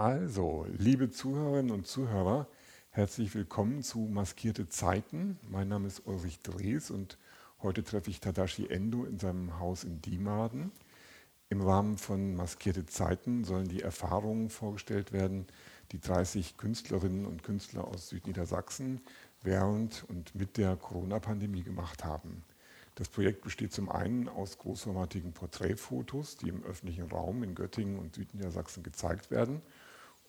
Also, liebe Zuhörerinnen und Zuhörer, herzlich willkommen zu Maskierte Zeiten. Mein Name ist Ulrich Drees und heute treffe ich Tadashi Endo in seinem Haus in Diemaden. Im Rahmen von Maskierte Zeiten sollen die Erfahrungen vorgestellt werden, die 30 Künstlerinnen und Künstler aus Südniedersachsen während und mit der Corona-Pandemie gemacht haben. Das Projekt besteht zum einen aus großformatigen Porträtfotos, die im öffentlichen Raum in Göttingen und Südniedersachsen gezeigt werden,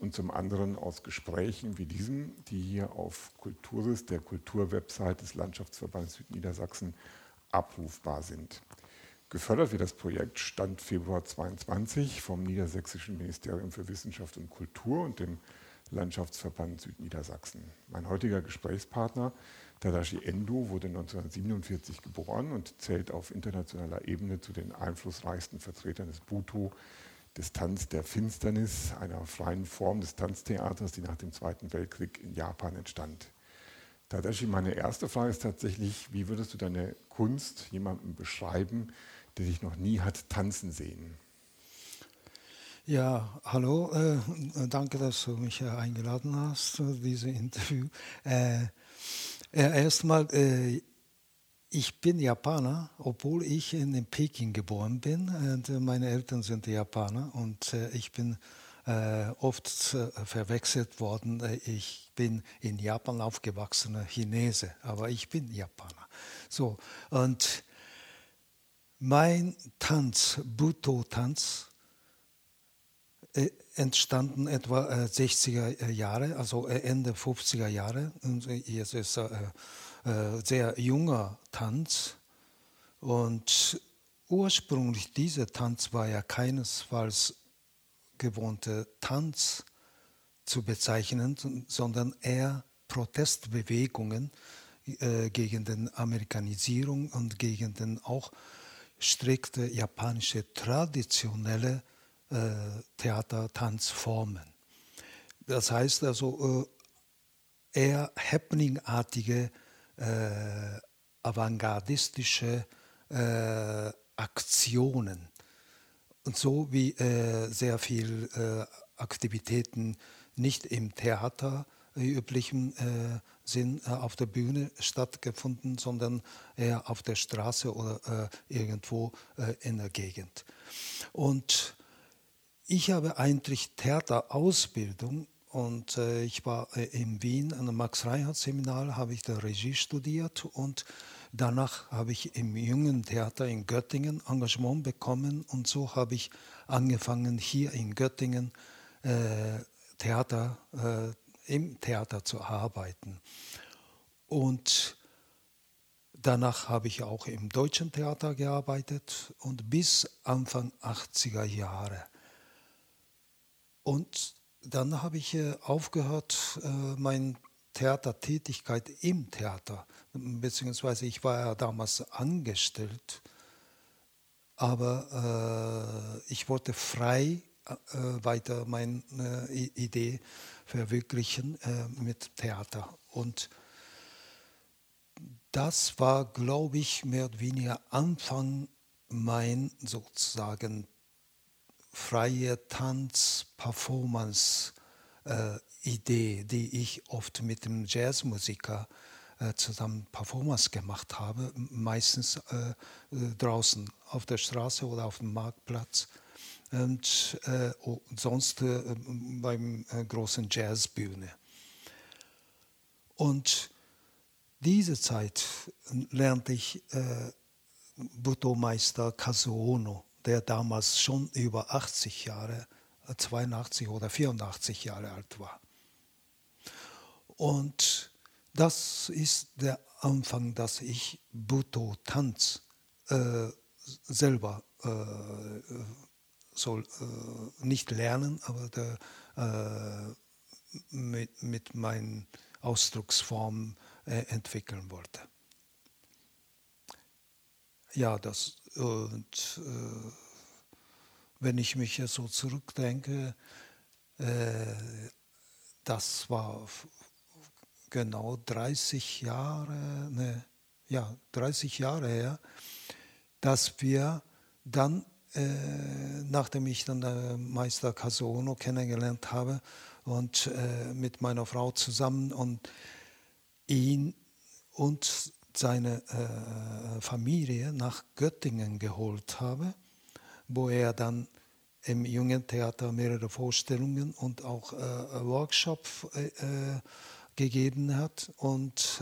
und zum anderen aus Gesprächen wie diesem, die hier auf Kulturis, der Kulturwebsite des Landschaftsverbands Südniedersachsen, abrufbar sind. Gefördert wird das Projekt Stand Februar 2022 vom Niedersächsischen Ministerium für Wissenschaft und Kultur und dem Landschaftsverband Südniedersachsen. Mein heutiger Gesprächspartner Tadashi Endo wurde 1947 geboren und zählt auf internationaler Ebene zu den einflussreichsten Vertretern des Buto, des Tanz der Finsternis, einer freien Form des Tanztheaters, die nach dem Zweiten Weltkrieg in Japan entstand. Tadashi, meine erste Frage ist tatsächlich, wie würdest du deine Kunst jemandem beschreiben, der dich noch nie hat tanzen sehen? Ja, hallo, äh, danke, dass du mich eingeladen hast zu diesem Interview. Äh, äh, Erstmal, äh, ich bin Japaner, obwohl ich in Peking geboren bin. Und äh, meine Eltern sind Japaner und äh, ich bin äh, oft äh, verwechselt worden. Ich bin in Japan aufgewachsener Chinese, aber ich bin Japaner. So, und mein Tanz, Buto-Tanz, entstanden etwa 60er Jahre, also Ende 50er Jahre. Und es ist sehr junger Tanz. Und ursprünglich dieser Tanz war ja keinesfalls gewohnter Tanz zu bezeichnen, sondern eher Protestbewegungen gegen die Amerikanisierung und gegen den auch strikte japanische traditionelle äh, Theater-Tanzformen. Das heißt also äh, eher happeningartige, äh, avantgardistische äh, Aktionen. Und so wie äh, sehr viele äh, Aktivitäten nicht im Theater üblichen äh, Sinn auf der Bühne stattgefunden, sondern eher auf der Straße oder irgendwo in der Gegend. Und ich habe eigentlich Theaterausbildung und äh, ich war äh, in Wien an dem Max-Reinhardt-Seminar, habe ich da Regie studiert und danach habe ich im Jungen Theater in Göttingen Engagement bekommen und so habe ich angefangen hier in Göttingen äh, Theater, äh, im Theater zu arbeiten. Und danach habe ich auch im Deutschen Theater gearbeitet und bis Anfang 80er Jahre und dann habe ich äh, aufgehört, äh, meine Theatertätigkeit im Theater, beziehungsweise ich war ja damals angestellt, aber äh, ich wollte frei weiter meine Idee verwirklichen mit Theater. Und das war, glaube ich, mehr oder weniger Anfang mein sozusagen freie Tanz-Performance-Idee, äh, die ich oft mit dem Jazzmusiker äh, zusammen Performance gemacht habe, meistens äh, draußen auf der Straße oder auf dem Marktplatz und äh, sonst äh, beim äh, großen Jazzbühne. Und diese Zeit lernte ich äh, Buto-Meister Kazuono der damals schon über 80 Jahre, 82 oder 84 Jahre alt war. Und das ist der Anfang, dass ich Buto-Tanz äh, selber äh, soll äh, nicht lernen, aber der, äh, mit, mit meinen Ausdrucksformen äh, entwickeln wollte. Ja, das und äh, wenn ich mich so zurückdenke, äh, das war genau 30 Jahre, ne, ja, 30 Jahre her, dass wir dann äh, nachdem ich dann äh, Meister Kazuono kennengelernt habe und äh, mit meiner Frau zusammen und ihn und seine äh, Familie nach Göttingen geholt habe, wo er dann im Jungen Theater mehrere Vorstellungen und auch äh, Workshops äh, gegeben hat und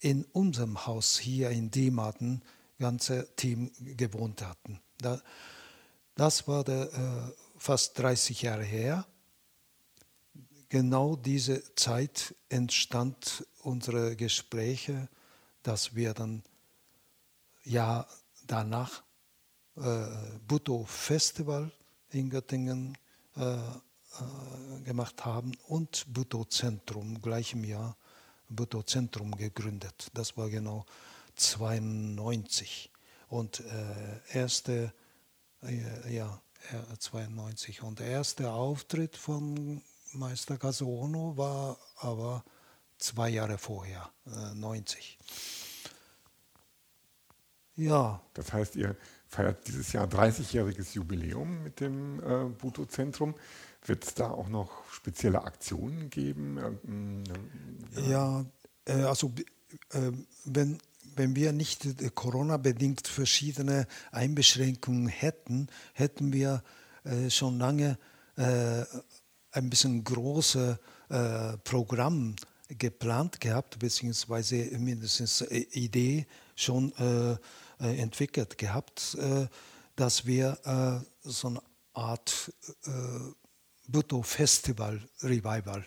in unserem Haus hier in Diematen ganze Team gewohnt hatten. Da, das war der, äh, fast 30 Jahre her. Genau diese Zeit entstand unsere Gespräche, dass wir dann ja danach äh, Buto Festival in Göttingen äh, äh, gemacht haben und Buto Zentrum gleich im Jahr Buto Zentrum gegründet. Das war genau 92 und äh, erste äh, ja 92 und der erste Auftritt von Meister Kazuono war aber zwei Jahre vorher, äh, 90. Ja. Das heißt, ihr feiert dieses Jahr 30-jähriges Jubiläum mit dem äh, Buto-Zentrum. Wird es da auch noch spezielle Aktionen geben? Ja, äh, also äh, wenn wenn wir nicht Corona-bedingt verschiedene Einbeschränkungen hätten, hätten wir äh, schon lange äh, ein bisschen großes äh, Programm geplant gehabt, beziehungsweise mindestens Idee schon äh, äh, entwickelt gehabt, äh, dass wir so eine Art äh, Buto-Festival-Revival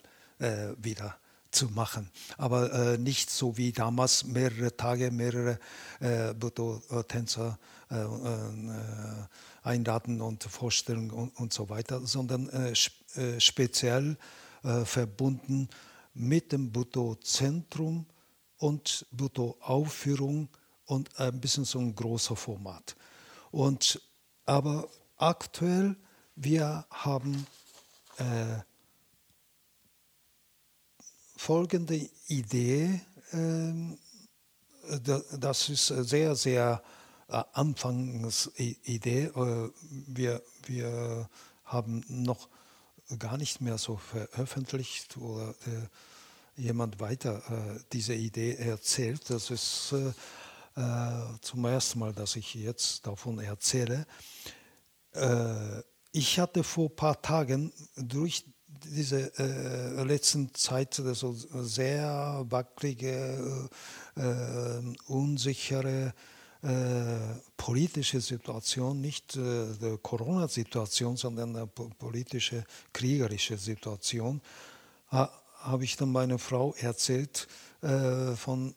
wieder zu machen. Aber äh, nicht so wie damals mehrere Tage, mehrere äh, Buto-Tänzer äh, äh, einladen und Vorstellungen und, und, so weiter, sondern äh, äh, speziell verbunden mit dem Buto-Zentrum und Buto-Aufführung und ein bisschen so ein großer Format. Und, aber aktuell, wir haben folgende Idee. Ähm, das ist sehr, sehr äh, Anfangsidee. Äh, wir, wir haben noch gar nicht mehr so veröffentlicht oder äh, jemand weiter diese Idee erzählt. Das ist zum ersten Mal, dass ich jetzt davon erzähle. ich hatte vor ein paar Tagen durch diese äh, letzten Zeit so sehr wackelige, äh, äh, unsichere äh, politische Situation, nicht äh, die Corona-Situation, sondern eine politische, kriegerische Situation, ha, habe ich dann meiner Frau erzählt äh, von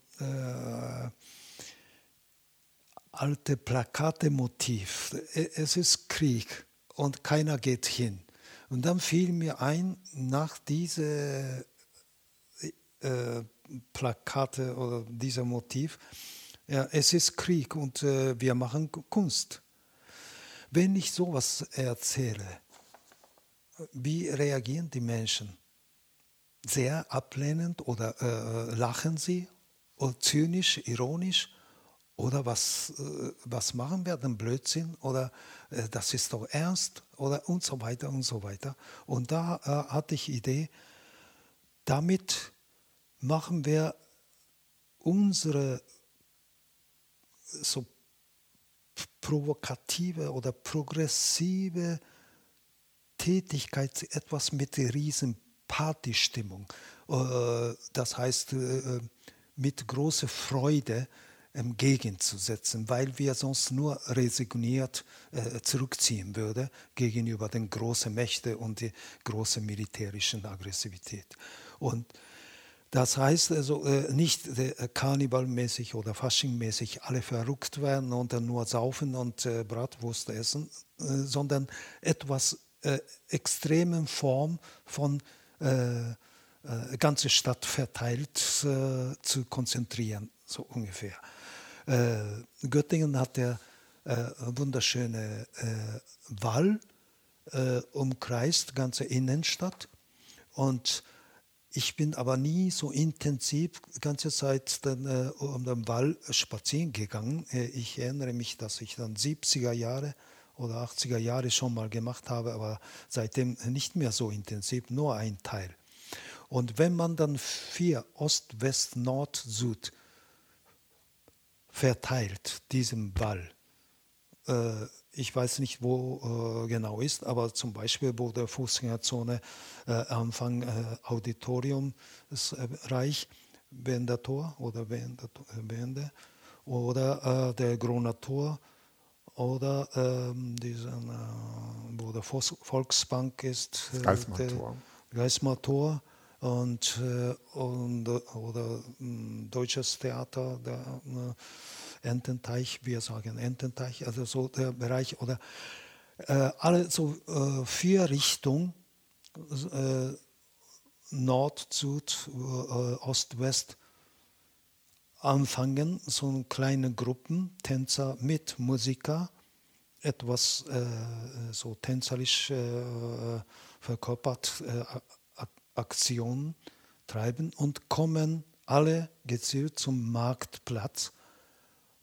alte Plakate-Motiv. Es ist Krieg und keiner geht hin. Und dann fiel mir ein, nach diese äh, Plakate oder dieser Motiv, ja, es ist Krieg und äh, wir machen Kunst. Wenn ich sowas erzähle, wie reagieren die Menschen? Sehr ablehnend oder äh, lachen sie? Oder zynisch, ironisch? Oder was, äh, was machen wir denn Blödsinn? Oder äh, das ist doch ernst? Oder und so weiter und so weiter. Und da äh, hatte ich Idee, damit machen wir unsere so provokative oder progressive Tätigkeit etwas mit der riesen Partystimmung. Das heißt, mit großer Freude entgegenzusetzen, weil wir sonst nur resigniert äh, zurückziehen würden gegenüber den großen Mächten und der großen militärischen Aggressivität. Und das heißt also äh, nicht äh, karnevalmäßig oder faschingmäßig alle verrückt werden und dann nur saufen und äh, Bratwurst essen, äh, sondern etwas äh, extremen Form von äh, ganze Stadt verteilt zu konzentrieren, so ungefähr. Äh, Göttingen hat der wunderschöne Wall umkreist, ganze Innenstadt. Und ich bin aber nie so intensiv die ganze Zeit dann, äh, um den Wall spazieren gegangen. Äh, ich erinnere mich, dass ich dann 70er Jahre oder 80er Jahre schon mal gemacht habe, aber seitdem nicht mehr so intensiv, nur ein Teil. Und wenn man dann vier Ost, West, Nord, Süd verteilt, diesen Ball, äh, ich weiß nicht, wo äh, genau ist, aber zum Beispiel, wo der Fußgängerzone äh, Anfang äh, Auditorium ist äh, Reich, Wendertor oder Wende, Wende oder äh, der Groner Tor oder ähm, diesen, äh, wo der Volksbank ist, äh, Geismar-Tor. Geismar-Tor und, äh, und, oder äh, Deutsches Theater, der äh, Ententeich, wir sagen Ententeich, also so der Bereich oder äh, alle so äh, vier Richtungen, äh, Nord, Süd, Ost, West, anfangen, so kleine Gruppen, Tänzer mit Musiker, etwas äh, so tänzerisch äh, verkörpert äh, Aktionen treiben und kommen alle gezielt zum Marktplatz,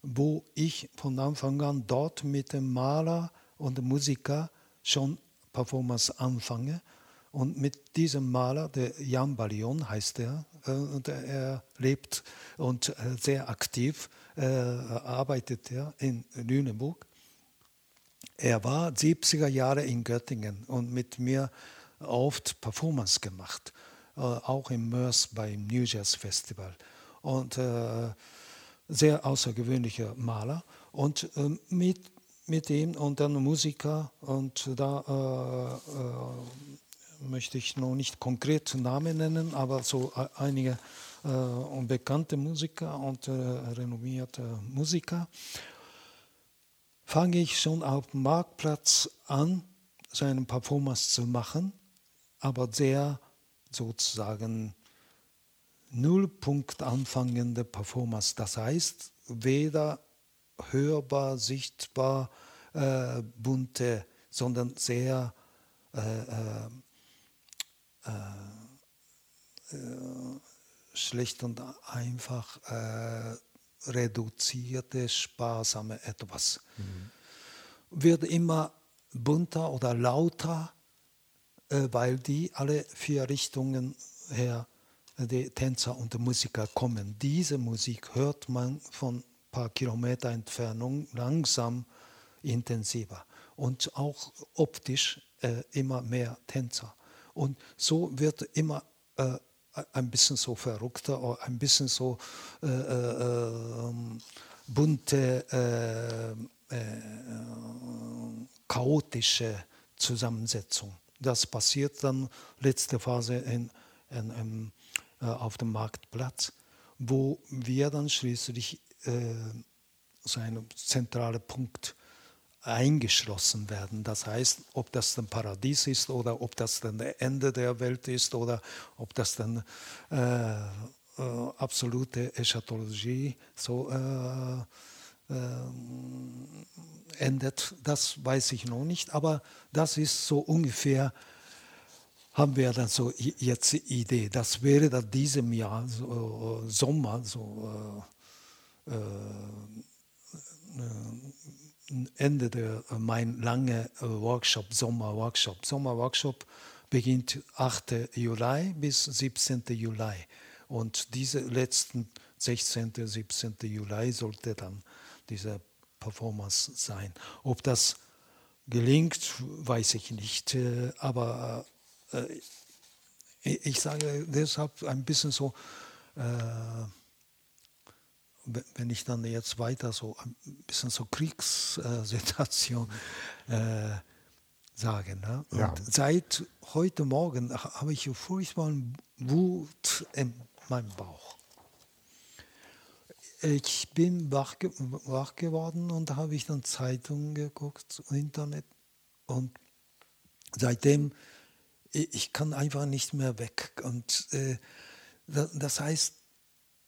wo ich von Anfang an dort mit dem Maler und dem Musiker schon Performance anfange. Und mit diesem Maler, der Jan Balion heißt er, äh, und er lebt und äh, sehr aktiv, äh, arbeitet er in Lüneburg. Er war 70er Jahre in Göttingen und mit mir oft Performance gemacht, auch im Mörs beim New Jazz Festival. Und sehr außergewöhnlicher Maler. Und mit, mit ihm und dann Musiker und da möchte ich noch nicht konkret Namen nennen, aber so einige äh, bekannte Musiker und äh, renommierte Musiker, fange ich schon auf dem Marktplatz an, seine Performance zu machen, aber sehr sozusagen Nullpunkt anfangende Performance. Das heißt, weder hörbar, sichtbar, äh, bunte, sondern sehr äh, äh äh, äh, schlicht und einfach äh, reduzierte, sparsame etwas. Mhm. Wird immer bunter oder lauter, weil die alle vier Richtungen her, die Tänzer und Musiker kommen. Diese Musik hört man von ein paar Kilometer Entfernung langsam intensiver und auch optisch äh, immer mehr Tänzer. Und so wird immer äh, ein bisschen so verrückter, ein bisschen so äh, äh, bunte, äh, äh, chaotische Zusammensetzung. Das passiert dann letzte Phase in, in, in, äh, auf dem Marktplatz, wo wir dann schließlich so einen zentralen Punkt eingeschlossen werden. Das heißt, ob das dann Paradies ist oder ob das dann das Ende der Welt ist oder ob das dann äh, äh, absolute Eschatologie so äh, äh, endet, das weiß ich noch nicht. Aber das ist so ungefähr, haben wir dann so jetzt die Idee. Das wäre dann diesem Jahr, so, Sommer, so äh, äh, Ende der mein lange äh, Workshop, Sommerworkshop. Sommerworkshop beginnt 8. Juli bis 17. Juli. Und diese letzten 16. 17. Juli sollte dann diese Performance sein. Ob das gelingt, weiß ich nicht. Äh, aber ich sage deshalb ein bisschen so, wenn ich dann jetzt weiter so ein bisschen so Kriegssituation äh, sage. Ne? Ja. seit heute Morgen habe ich furchtbar Wut in meinem Bauch. Ich bin wach, wach geworden und habe ich dann Zeitungen geguckt, Internet und seitdem ich kann einfach nicht mehr weg. Und äh, das heißt,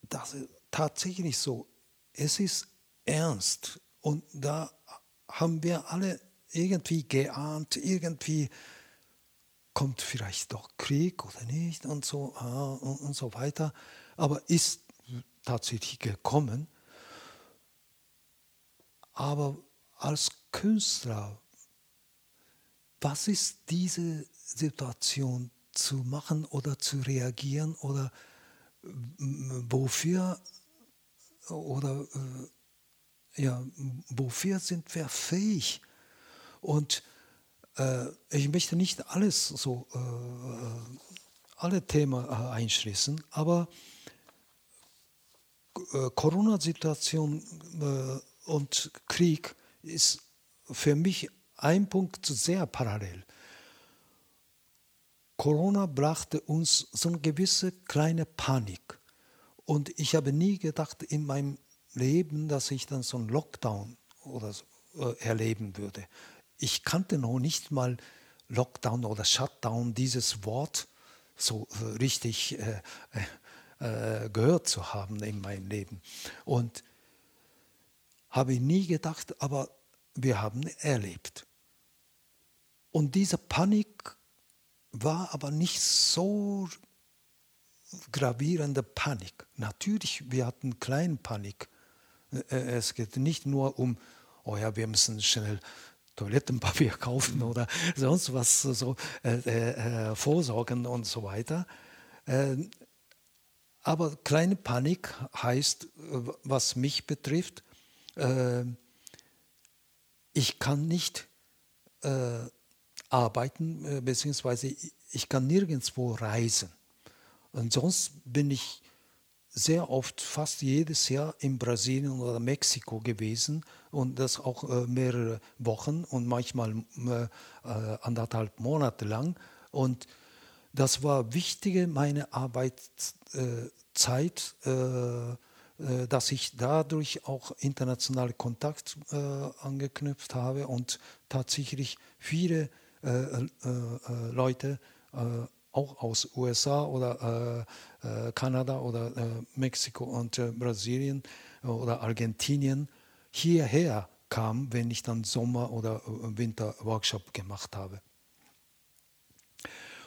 das, tatsächlich so. Es ist ernst. Und da haben wir alle irgendwie geahnt, irgendwie kommt vielleicht doch Krieg oder nicht und so ah, und, und so weiter. Aber ist tatsächlich gekommen. Aber als Künstler was ist diese Situation zu machen oder zu reagieren oder wofür oder ja, wofür sind wir fähig? Und äh, ich möchte nicht alles so, äh, alle Themen äh, einschließen, aber äh, Corona-Situation äh, und Krieg ist für mich ein Punkt sehr parallel. Corona brachte uns so eine gewisse kleine Panik. Und ich habe nie gedacht in meinem Leben, dass ich dann so einen Lockdown oder so, äh, erleben würde. Ich kannte noch nicht mal Lockdown oder Shutdown, dieses Wort so äh, richtig äh, äh, gehört zu haben in meinem Leben. Und habe nie gedacht, aber wir haben erlebt. Und diese Panik war aber nicht so gravierende Panik. Natürlich, wir hatten kleine Panik. Äh, es geht nicht nur um, oh ja, wir müssen schnell Toilettenpapier kaufen oder sonst was, so äh, äh, vorsorgen und so weiter. Äh, aber kleine Panik heißt, was mich betrifft, äh, ich kann nicht äh, arbeiten, beziehungsweise ich kann nirgendwo reisen. Und sonst bin ich sehr oft, fast jedes Jahr in Brasilien oder Mexiko gewesen und das auch äh, mehrere Wochen und manchmal äh, anderthalb Monate lang. Und das war wichtige meine Arbeitszeit, äh, äh, dass ich dadurch auch internationale Kontakt äh, angeknüpft habe und tatsächlich viele äh, Leute auch aus USA oder äh, äh, Kanada oder äh, Mexiko und äh, Brasilien äh, oder Argentinien hierher kam, wenn ich dann Sommer- oder äh, Winter-Workshop gemacht habe.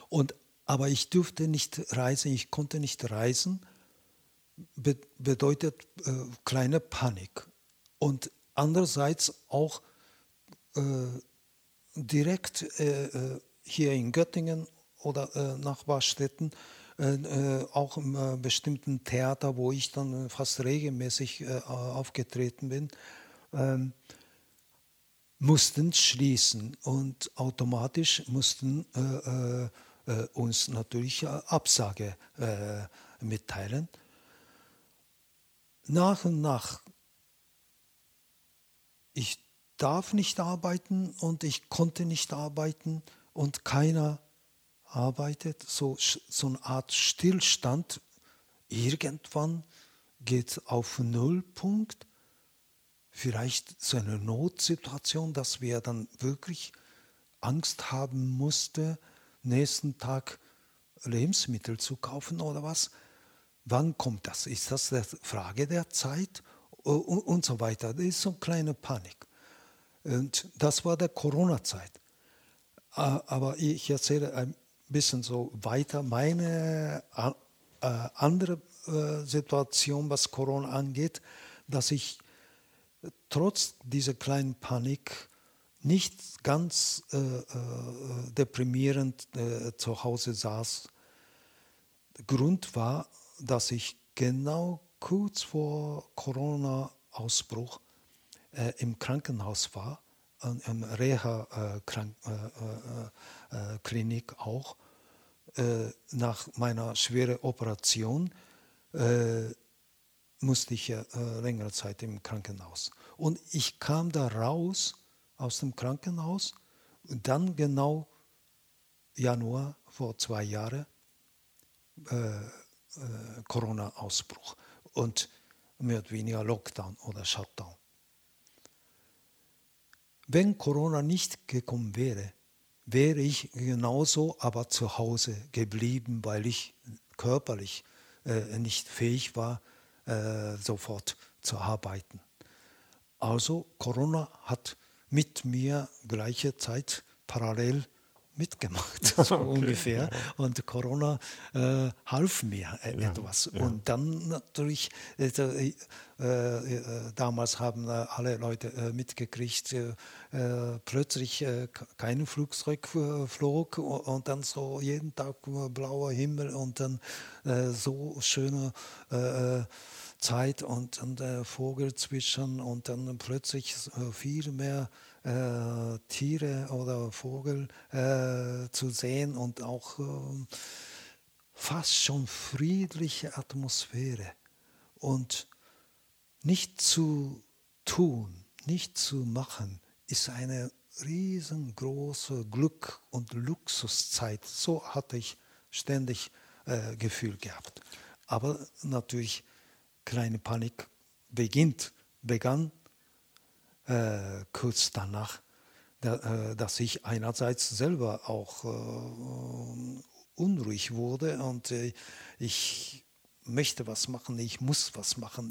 Und, aber ich durfte nicht reisen, ich konnte nicht reisen, be bedeutet kleine Panik. Und andererseits auch direkt hier in Göttingen oder äh, Nachbarstädten, äh, äh, auch im äh, bestimmten Theater, wo ich dann äh, fast regelmäßig äh, aufgetreten bin, ähm, mussten schließen und automatisch mussten uns natürlich Absage mitteilen. Nach und nach, ich darf nicht arbeiten und ich konnte nicht arbeiten und keiner arbeitet, so, so eine Art Stillstand, irgendwann geht auf Nullpunkt, vielleicht so eine Notsituation, dass wir dann wirklich Angst haben mussten, nächsten Tag Lebensmittel zu kaufen oder was. Wann kommt das? Ist das eine Frage der Zeit und, und so weiter? Das ist so eine kleine Panik. Und das war der Corona-Zeit. Aber ich erzähle ein bisschen so weiter. Meine äh, andere äh, Situation, was Corona angeht, dass ich trotz dieser kleinen Panik nicht ganz äh, äh deprimierend äh, zu Hause saß. Grund war, dass ich genau kurz vor Corona-Ausbruch äh, im Krankenhaus war, im Reha-Klinik auch äh, nach meiner schweren Operation äh, musste ich äh, längere Zeit im Krankenhaus. Und ich kam da raus aus dem Krankenhaus dann genau Januar vor zwei Jahren äh, äh, Corona-Ausbruch und mehr oder weniger Lockdown oder Shutdown. Wenn Corona nicht gekommen wäre, wäre ich genauso aber zu Hause geblieben, weil ich körperlich äh, nicht fähig war, äh, sofort zu arbeiten. Also Corona hat mit mir gleiche Zeit parallel mitgemacht, so okay. ungefähr. Und Corona äh, half mir äh, ja, etwas. Ja. Und dann natürlich, äh, äh, äh damals haben alle Leute äh, mitgekriegt, plötzlich kein Flugzeug flog und dann so jeden Tag blauer Himmel und dann so schöne Zeit und, und Vogel zwitschern und dann plötzlich viel mehr äh, Tiere oder Vogel äh, zu sehen und auch äh, fast schon friedliche Atmosphäre. Und nicht zu tun, nicht zu machen, ist eine riesengroße Glück- und Luxuszeit. So hatte ich ständig äh, Gefühl gehabt. Aber natürlich, kleine Panik beginnt, begann äh, kurz danach, da, äh, dass ich einerseits selber auch äh, unruhig wurde und äh, ich möchte was machen, ich muss was machen,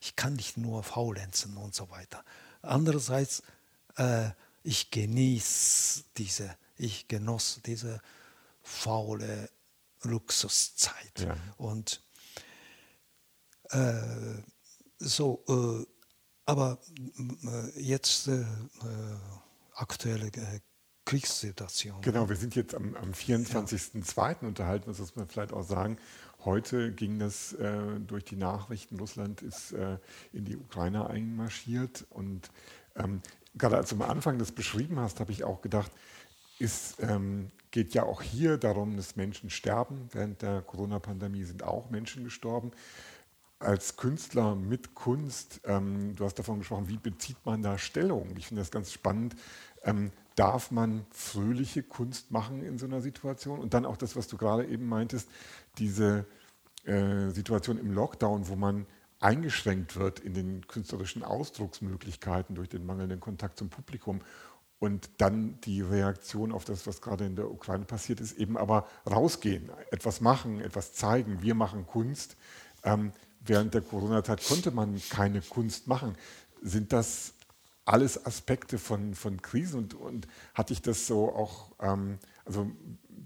ich, kann nicht nur faulenzen und so weiter. Andererseits, äh, ich genieße diese, ich genoss diese faule Luxuszeit. Ja. Und äh, so, aber äh, jetzt äh, äh, aktuelle äh, Kriegssituation. Genau, wir sind jetzt am, am 24.02. Ja. unterhalten, das muss man vielleicht auch sagen. Heute ging das äh, durch die Nachrichten, Russland ist äh, in die Ukraine einmarschiert. Und ähm, gerade als du am Anfang das beschrieben hast, habe ich auch gedacht, es ähm, geht ja auch hier darum, dass Menschen sterben. Während der Corona-Pandemie sind auch Menschen gestorben als Künstler mit Kunst, ähm, du hast davon gesprochen, wie bezieht man da Stellung? Ich finde das ganz spannend. Ähm, darf man fröhliche Kunst machen in so einer Situation? Und dann auch das, was du gerade eben meintest, diese äh, Situation im Lockdown, wo man eingeschränkt wird in den künstlerischen Ausdrucksmöglichkeiten durch den mangelnden Kontakt zum Publikum. Und dann die Reaktion auf das, was gerade in der Ukraine passiert ist, eben aber rausgehen, etwas machen, etwas zeigen. Wir machen Kunst. Ähm, während der Corona-Zeit konnte man keine Kunst machen. Sind das alles Aspekte von, von Krisen und, und hatte ich das so auch, ähm, also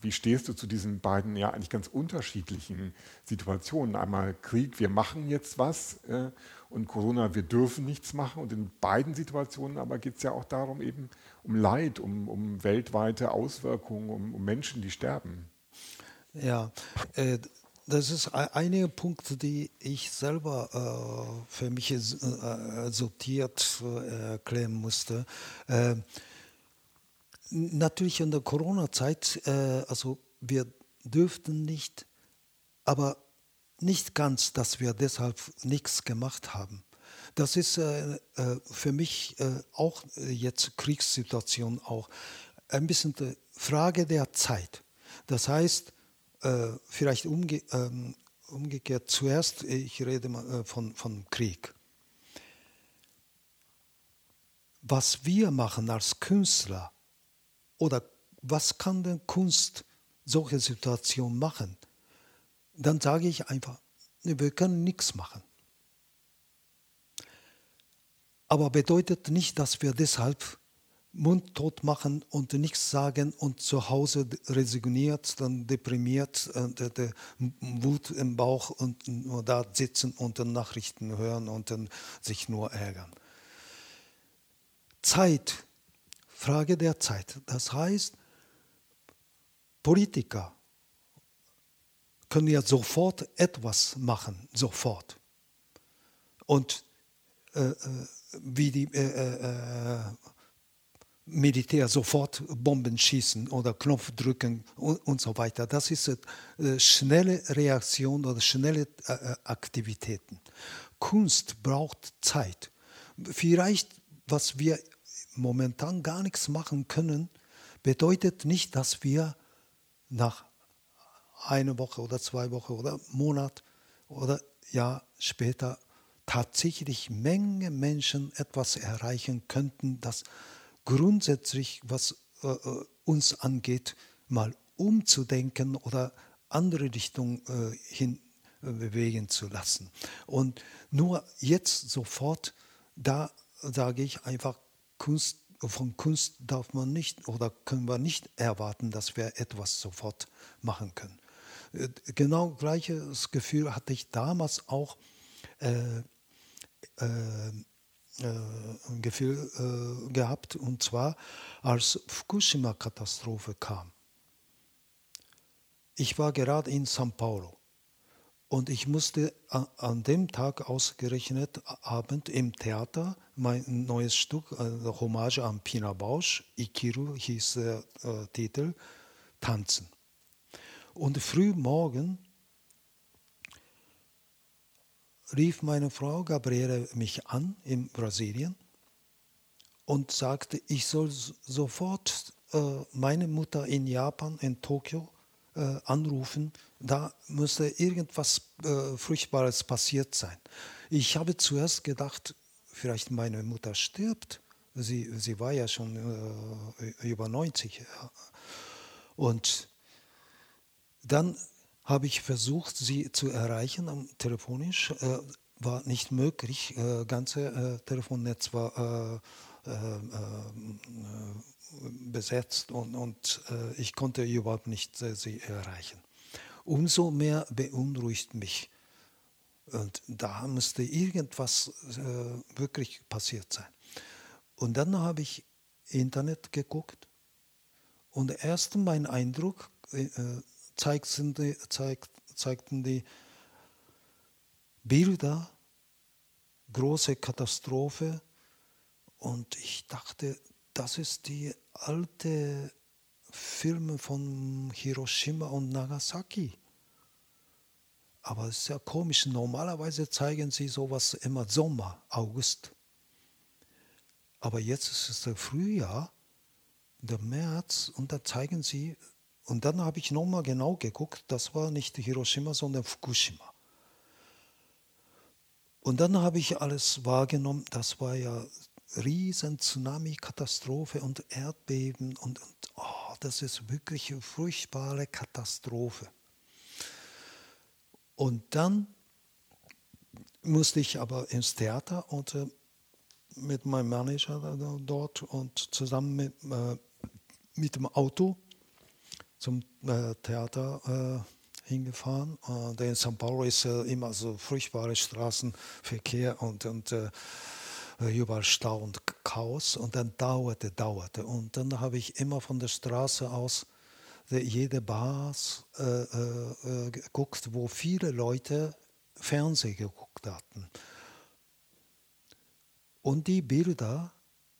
wie stehst du zu diesen beiden ja eigentlich ganz unterschiedlichen Situationen? Einmal Krieg, wir machen jetzt was äh, und Corona, wir dürfen nichts machen. Und in beiden Situationen aber geht es ja auch darum, eben um Leid, um, um weltweite Auswirkungen, um, um Menschen, die sterben. Ja, äh, das ist einige Punkte, die ich selber äh, für mich äh, sortiert äh, erklären musste. Äh, natürlich in der Corona-Zeit, äh, also wir dürften nicht, aber nicht ganz, dass wir deshalb nichts gemacht haben. Das ist äh, für mich auch jetzt Kriegssituation auch ein bisschen die Frage der Zeit. Das heißt, äh, vielleicht umge ähm, umgekehrt zuerst, ich rede mal, äh, von, von Krieg. Was wir machen als Künstler oder was kann denn Kunst solche Situationen machen? Dann sage ich einfach, wir können nichts machen. Aber bedeutet nicht, dass wir deshalb mundtot machen und nichts sagen und zu Hause resigniert, dann deprimiert, äh, der Wut im Bauch und nur da sitzen und dann Nachrichten hören und dann sich nur ärgern. Zeit, Frage der Zeit. Das heißt, Politiker können ja sofort etwas machen, sofort. Und äh, äh wie die äh, äh, äh Militär sofort Bomben schießen oder Knopf drücken und, und so weiter. Das ist äh, schnelle Reaktion oder schnelle äh, äh, Aktivitäten. Kunst braucht Zeit. Vielleicht, was wir momentan gar nichts machen können, bedeutet nicht, dass wir nach einer Woche oder zwei Wochen oder Monat oder Jahr später tatsächlich Menge Menschen etwas erreichen könnten, das grundsätzlich, was äh, äh, uns angeht, mal umzudenken oder andere Richtungen äh, hin äh, bewegen zu lassen. Und nur jetzt sofort, da sage ich einfach, Kunst von Kunst darf man nicht oder können wir nicht erwarten, dass wir etwas sofort machen können. Äh, genau gleiches Gefühl hatte ich damals auch äh, äh, äh, Gefühl äh, gehabt, und zwar als Fukushima-Katastrophe kam. Ich war gerade in São Paulo und ich musste an dem Tag ausgerechnet Abend im Theater mein neues Stück, also Hommage an Pina Bausch, Ikiru hieß der äh, Titel, tanzen. Und früh morgen rief meine Frau Gabriele mich an in Brasilien und sagte, ich soll sofort äh, meine Mutter in Japan, in Tokio, äh, anrufen. Da müsste irgendwas äh, Furchtbares passiert sein. Ich habe zuerst gedacht, vielleicht meine Mutter stirbt. Sie, sie war ja schon äh, über 90. Und dann habe ich versucht, sie zu erreichen, telefonisch. Äh, war nicht möglich. Äh, ganze äh, Telefonnetz war äh, äh, äh, besetzt und, und ich konnte überhaupt nicht sie erreichen. Umso mehr beunruhigt mich. Und da müsste irgendwas wirklich passiert sein. Und dann habe ich Internet geguckt und erst mein Eindruck zeigten die, zeig, zeigten die Bilder, große Katastrophe. Und ich dachte, das ist die alte Filme von Hiroshima und Nagasaki. Aber es ist ja komisch. Normalerweise zeigen sie sowas immer Sommer, August. Aber jetzt ist es der Frühjahr, der März, und da zeigen sie und dann habe ich nochmal genau geguckt, das war nicht Hiroshima, sondern Fukushima. Und dann habe ich alles wahrgenommen, das war ja riesen Tsunami-Katastrophe und Erdbeben und, und oh, das ist wirklich eine furchtbare Katastrophe. Und dann musste ich aber ins Theater und äh, mit meinem Manager dort und zusammen mit, äh, mit dem Auto zum äh, Theater äh, hingefahren. Äh, denn in São Paulo ist immer so furchtbarer Straßenverkehr und, und äh, überall Stau und Chaos. Und dann dauerte, dauerte. Und dann habe ich immer von der Straße aus jede Bar äh, äh, geguckt, wo viele Leute Fernsehen geguckt hatten. Und die Bilder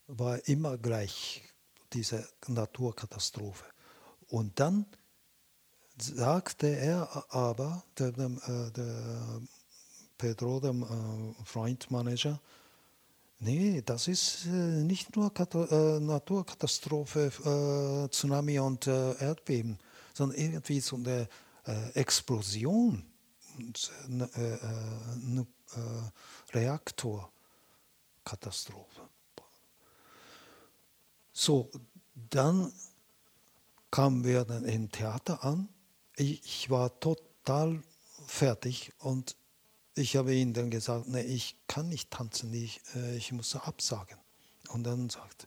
waren immer gleich, diese Naturkatastrophe. Und dann sagte er aber, der, der, äh, der Pedro, der äh, Freundmanager, nee, das ist äh, nicht nur Naturkatastrophe, Tsunami und Erdbeben, sondern irgendwie so eine Explosion, eine Reaktorkatastrophe. So, dann kamen wir dann im Theater an. Ich war total fertig und ich habe ihnen dann gesagt, nee, ich kann nicht tanzen, ich, äh, ich muss absagen. Und dann sagt,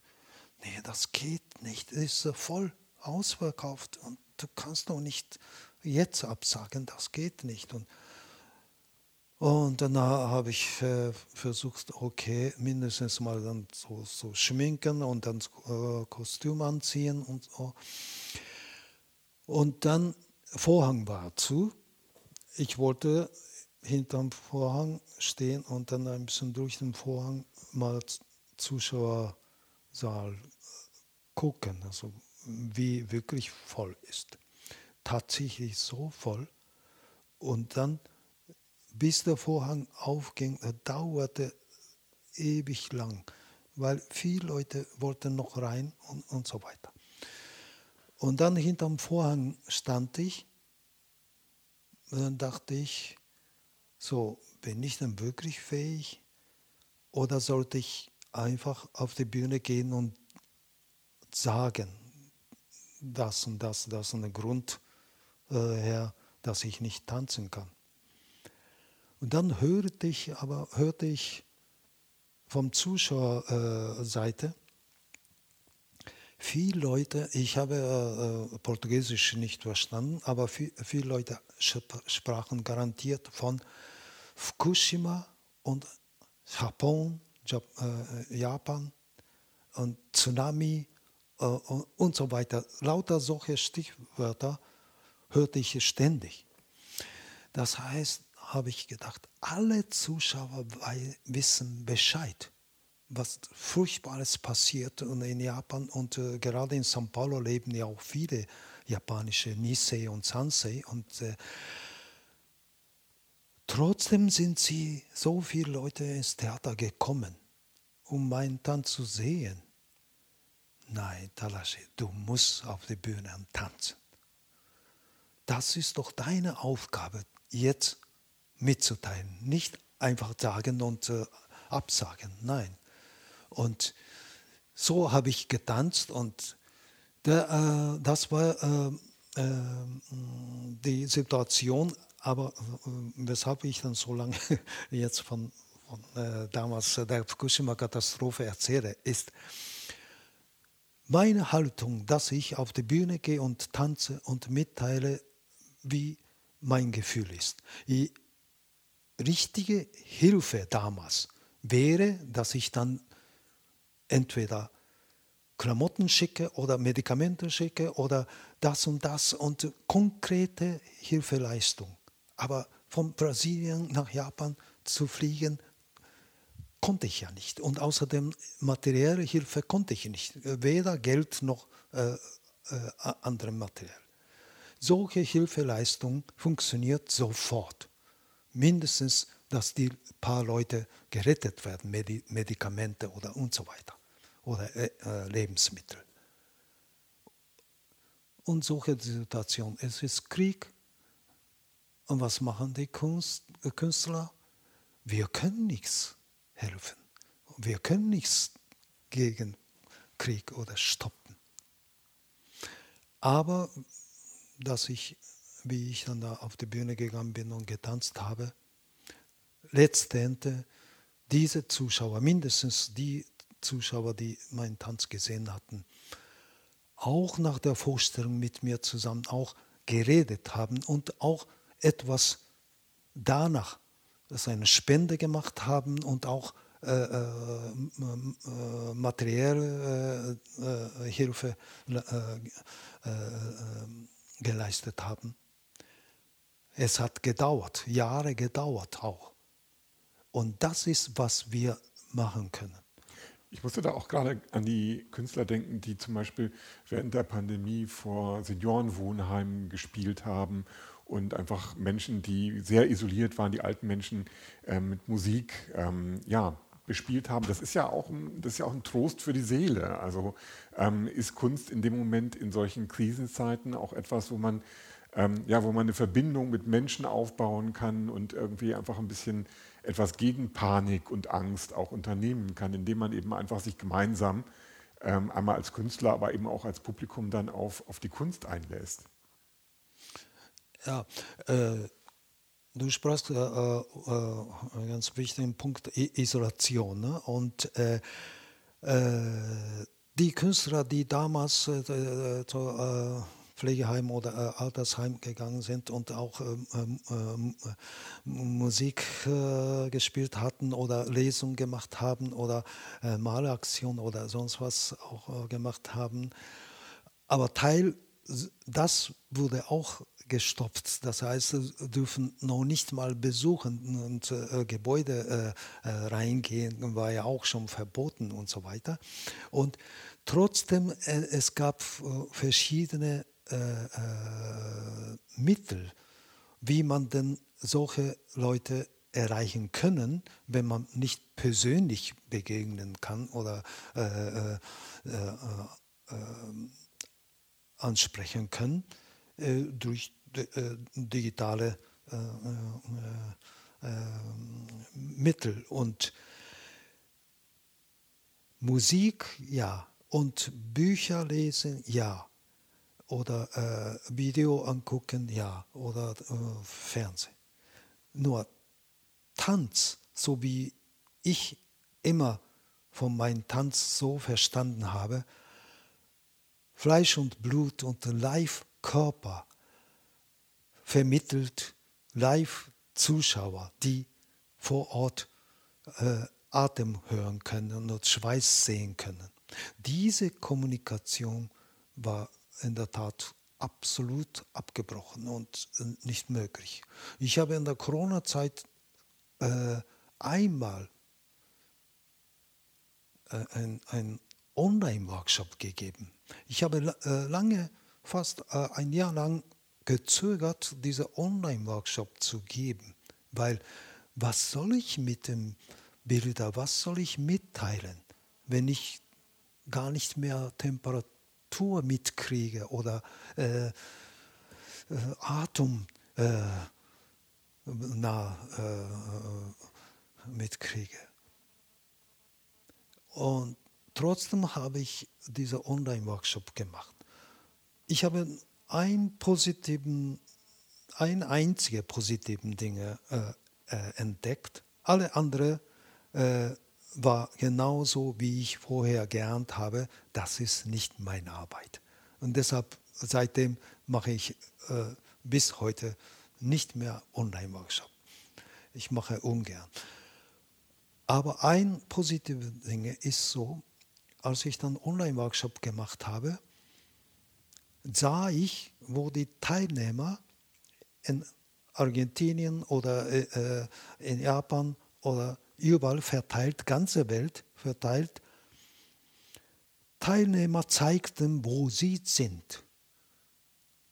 nee, das geht nicht, es ist voll ausverkauft und du kannst doch nicht jetzt absagen, das geht nicht. Und, und dann habe ich äh, versucht, okay, mindestens mal dann so, so schminken und dann äh, Kostüm anziehen und so. Und dann Vorhang war zu. Ich wollte hinterm Vorhang stehen und dann ein bisschen durch den Vorhang mal Zuschauersaal gucken, also wie wirklich voll ist. Tatsächlich so voll. Und dann, bis der Vorhang aufging, dauerte ewig lang, weil viele Leute wollten noch rein und, und so weiter. Und dann hinterm Vorhang stand ich und dann dachte ich, so, bin ich denn wirklich fähig? Oder sollte ich einfach auf die Bühne gehen und sagen, das und das, das und der Grund äh, her, dass ich nicht tanzen kann. Und dann hörte ich aber hörte ich vom Zuschauerseite, viele Leute, ich habe äh, Portugiesisch nicht verstanden, aber viel, viele Leute sprachen garantiert von Fukushima und Japan, äh, Japan und Tsunami äh, und so weiter. Lauter solche Stichwörter hörte ich ständig. Das heißt, habe ich gedacht, alle Zuschauer wissen Bescheid, was Furchtbares passiert in Japan. Und äh, gerade in São Paulo leben ja auch viele japanische Nisei und Sansei. Und äh, trotzdem sind sie so viele Leute ins Theater gekommen, um meinen Tanz zu sehen. Nein, Talashi, du musst auf die Bühne tanzen. Das ist doch deine Aufgabe, jetzt mitzuteilen. Nicht einfach sagen und äh, absagen, nein. Und so habe ich getanzt und der, äh, das war äh, äh die Situation, aber äh, weshalb ich dann so lange jetzt von, von äh, damals der Fukushima-Katastrophe erzähle, ist, meine Haltung, dass ich auf die Bühne gehe und tanze und mitteile, wie mein Gefühl ist. Die richtige Hilfe damals wäre, dass ich dann entweder Klamotten schicke oder Medikamente schicke oder das und das und konkrete Hilfeleistung. Aber von Brasilien nach Japan zu fliegen, konnte ich ja nicht. Und außerdem materielle Hilfe konnte ich nicht. Weder Geld noch äh, äh, anderem Material. Solche Hilfeleistung funktioniert sofort. Mindestens, dass die paar Leute gerettet werden, Medi Medikamente oder und so weiter oder äh, äh Lebensmittel. Und solche Situation, es ist Krieg. Und was machen die Kunst, äh, Künstler? Wir können nichts helfen. Wir können nichts gegen Krieg oder stoppen. Aber dass ich, wie ich dann da auf die Bühne gegangen bin und getanzt habe, letztendlich diese Zuschauer, mindestens die Zuschauer, die meinen Tanz gesehen hatten, auch nach der Vorstellung mit mir zusammen auch geredet haben und auch etwas danach dass eine Spende gemacht haben und auch äh, äh, äh materielle äh, äh, Hilfe äh, geleistet haben. Es hat gedauert, Jahre gedauert auch. Und das ist, was wir machen können. Ich musste da auch gerade an die Künstler denken, die zum Beispiel während der Pandemie vor Seniorenwohnheimen gespielt haben und einfach Menschen, die sehr isoliert waren, die alten Menschen äh, mit Musik ähm, ja, bespielt haben. Das ist ja auch ein, das ist ja auch ein Trost für die Seele. Also ähm, ist Kunst in dem Moment in solchen Krisenzeiten auch etwas, wo man ähm, ja, wo man eine Verbindung mit Menschen aufbauen kann und irgendwie einfach ein bisschen etwas gegen Panik und Angst auch unternehmen kann, indem man eben einfach sich gemeinsam ähm, einmal als Künstler, aber eben auch als Publikum dann auf, auf die Kunst einlässt. Ja, äh, du sprachst äh, äh, einen ganz wichtigen Punkt, Isolation. Ne? Und äh, äh, die Künstler, die damals äh, Pflegeheim oder Altersheim gegangen sind und auch ähm, ähm, ähm, Musik gespielt hatten oder Lesungen gemacht haben oder Malaktion oder sonst was auch gemacht haben. Aber Teil, das wurde auch gestoppt. Das heißt, sie dürfen noch nicht mal besuchen und äh, Gebäude äh, äh, reingehen, war ja auch schon verboten und so weiter. Und trotzdem, äh, es gab äh, verschiedene äh, Mittel, wie man denn solche Leute erreichen können, wenn man nicht persönlich begegnen kann oder ansprechen kann äh, durch äh, digitale äh, Mittel. Und Musik, ja. Und Bücher lesen, ja. Oder äh, Video angucken, ja. Oder äh, Fernsehen. Nur Tanz, so wie ich immer von meinem Tanz so verstanden habe, Fleisch und Blut und Live-Körper vermittelt, Live-Zuschauer, die vor Ort äh, Atem hören können und Schweiß sehen können. Diese Kommunikation war in der Tat absolut abgebrochen und äh, nicht möglich. Ich habe in der Corona-Zeit äh, einmal äh, ein, Online-Workshop gegeben. Ich habe äh, lange, fast äh, ein Jahr lang gezögert, diese Online-Workshop zu geben, weil was soll ich mit dem Bilder, was soll ich mitteilen, wenn ich gar nicht mehr Temperatur mitkriege oder äh, äh, Atem äh, na, äh, mitkriege. Und trotzdem habe ich diesen Online-Workshop gemacht. Ich habe einen positiven, ein einzige positiven Dinge äh, äh, entdeckt. Alle anderen äh, war genauso, wie ich vorher gelernt habe. Das ist nicht meine Arbeit. Und deshalb seitdem mache ich äh, bis heute nicht mehr Online-Workshop. Ich mache ungern. Aber ein positives Ding ist so, als ich dann Online-Workshop gemacht habe, sah ich, wo die Teilnehmer in Argentinien oder äh, äh, in Japan oder überall verteilt, ganze Welt verteilt, Teilnehmer zeigten, wo sie sind.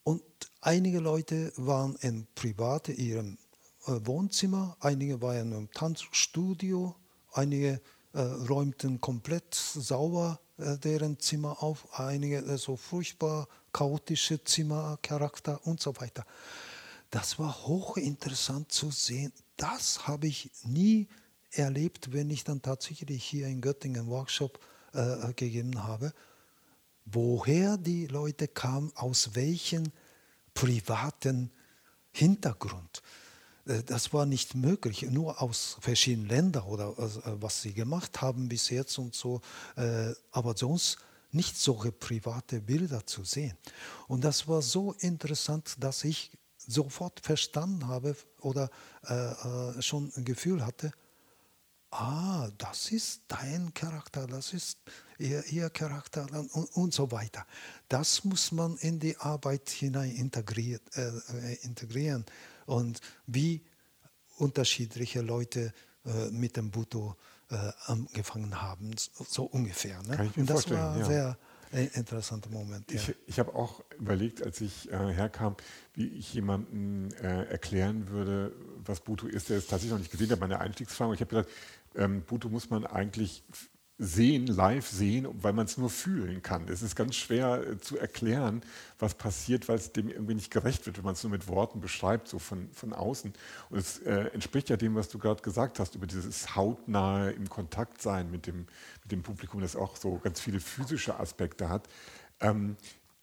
Und einige Leute waren in privat ihrem äh, Wohnzimmer, einige waren im Tanzstudio, einige äh, räumten komplett sauber äh, deren Zimmer auf, einige äh, so furchtbar chaotische Zimmercharakter und so weiter. Das war hochinteressant zu sehen. Das habe ich nie erlebt, wenn ich dann tatsächlich hier in Göttingen Workshop äh, gegeben habe. Woher die Leute kamen, aus welchem privaten Hintergrund. Äh, das war nicht möglich, nur aus verschiedenen Ländern oder äh, was sie gemacht haben bis jetzt und so. Äh, aber sonst nicht solche private Bilder zu sehen. Und das war so interessant, dass ich sofort verstanden habe oder schon ein Gefühl hatte, ah, das ist dein Charakter, das ist ihr, ihr Charakter und, und, so weiter. Das muss man in die Arbeit hinein integriert, äh, integrieren und wie unterschiedliche Leute äh, mit dem Bhutto äh, angefangen haben, so ungefähr. Ne? Kann ich mir Und das vorstellen, war ein ja. sehr äh, interessanter Moment. Ich, ja. ich habe auch überlegt, als ich äh, herkam, wie ich jemandem äh, erklären würde, was Bhutto ist, der es tatsächlich noch nicht gesehen hat, meine Einstiegsfrage. Ich habe gedacht, ähm, Bhutto muss man eigentlich sehen, live sehen, weil man es nur fühlen kann. Es ist ganz schwer äh, zu erklären, was passiert, weil es dem irgendwie nicht gerecht wird, wenn man es nur mit Worten beschreibt, so von, von außen. Und es äh, entspricht ja dem, was du gerade gesagt hast, über dieses hautnahe im Kontakt sein mit dem, mit dem Publikum, das auch so ganz viele physische Aspekte hat. Ähm,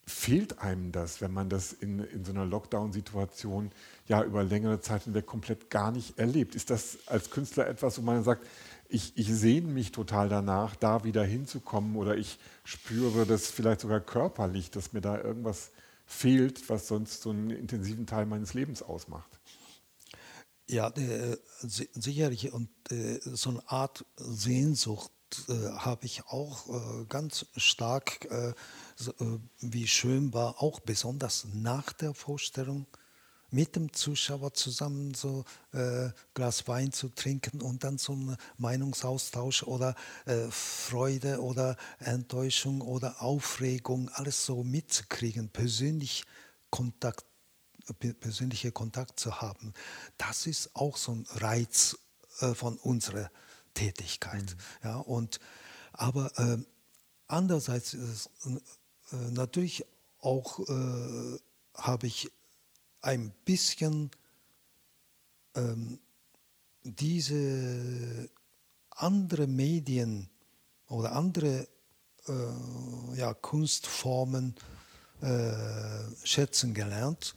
fehlt einem das, wenn man das in, in so einer Lockdown-Situation ja über längere Zeit hinweg komplett gar nicht erlebt? Ist das als Künstler etwas, wo man sagt, ich, ich sehne mich total danach, da wieder hinzukommen oder ich spüre das vielleicht sogar körperlich, dass mir da irgendwas fehlt, was sonst so einen intensiven Teil meines Lebens ausmacht. Ja, äh, sicherlich. Und äh, so eine Art Sehnsucht äh, habe ich auch äh, ganz stark, äh, wie schön war, auch besonders nach der Vorstellung mit dem Zuschauer zusammen so äh, Glas Wein zu trinken und dann so einen Meinungsaustausch oder äh, Freude oder Enttäuschung oder Aufregung, alles so mitzukriegen, persönlich Kontakt, persönliche Kontakt zu haben. Das ist auch so ein Reiz äh, von unserer Tätigkeit. Mhm. Ja, und, aber äh, andererseits ist es äh, natürlich auch, äh, habe ich ein bisschen ähm, diese andere Medien oder andere äh, ja, Kunstformen äh, schätzen gelernt.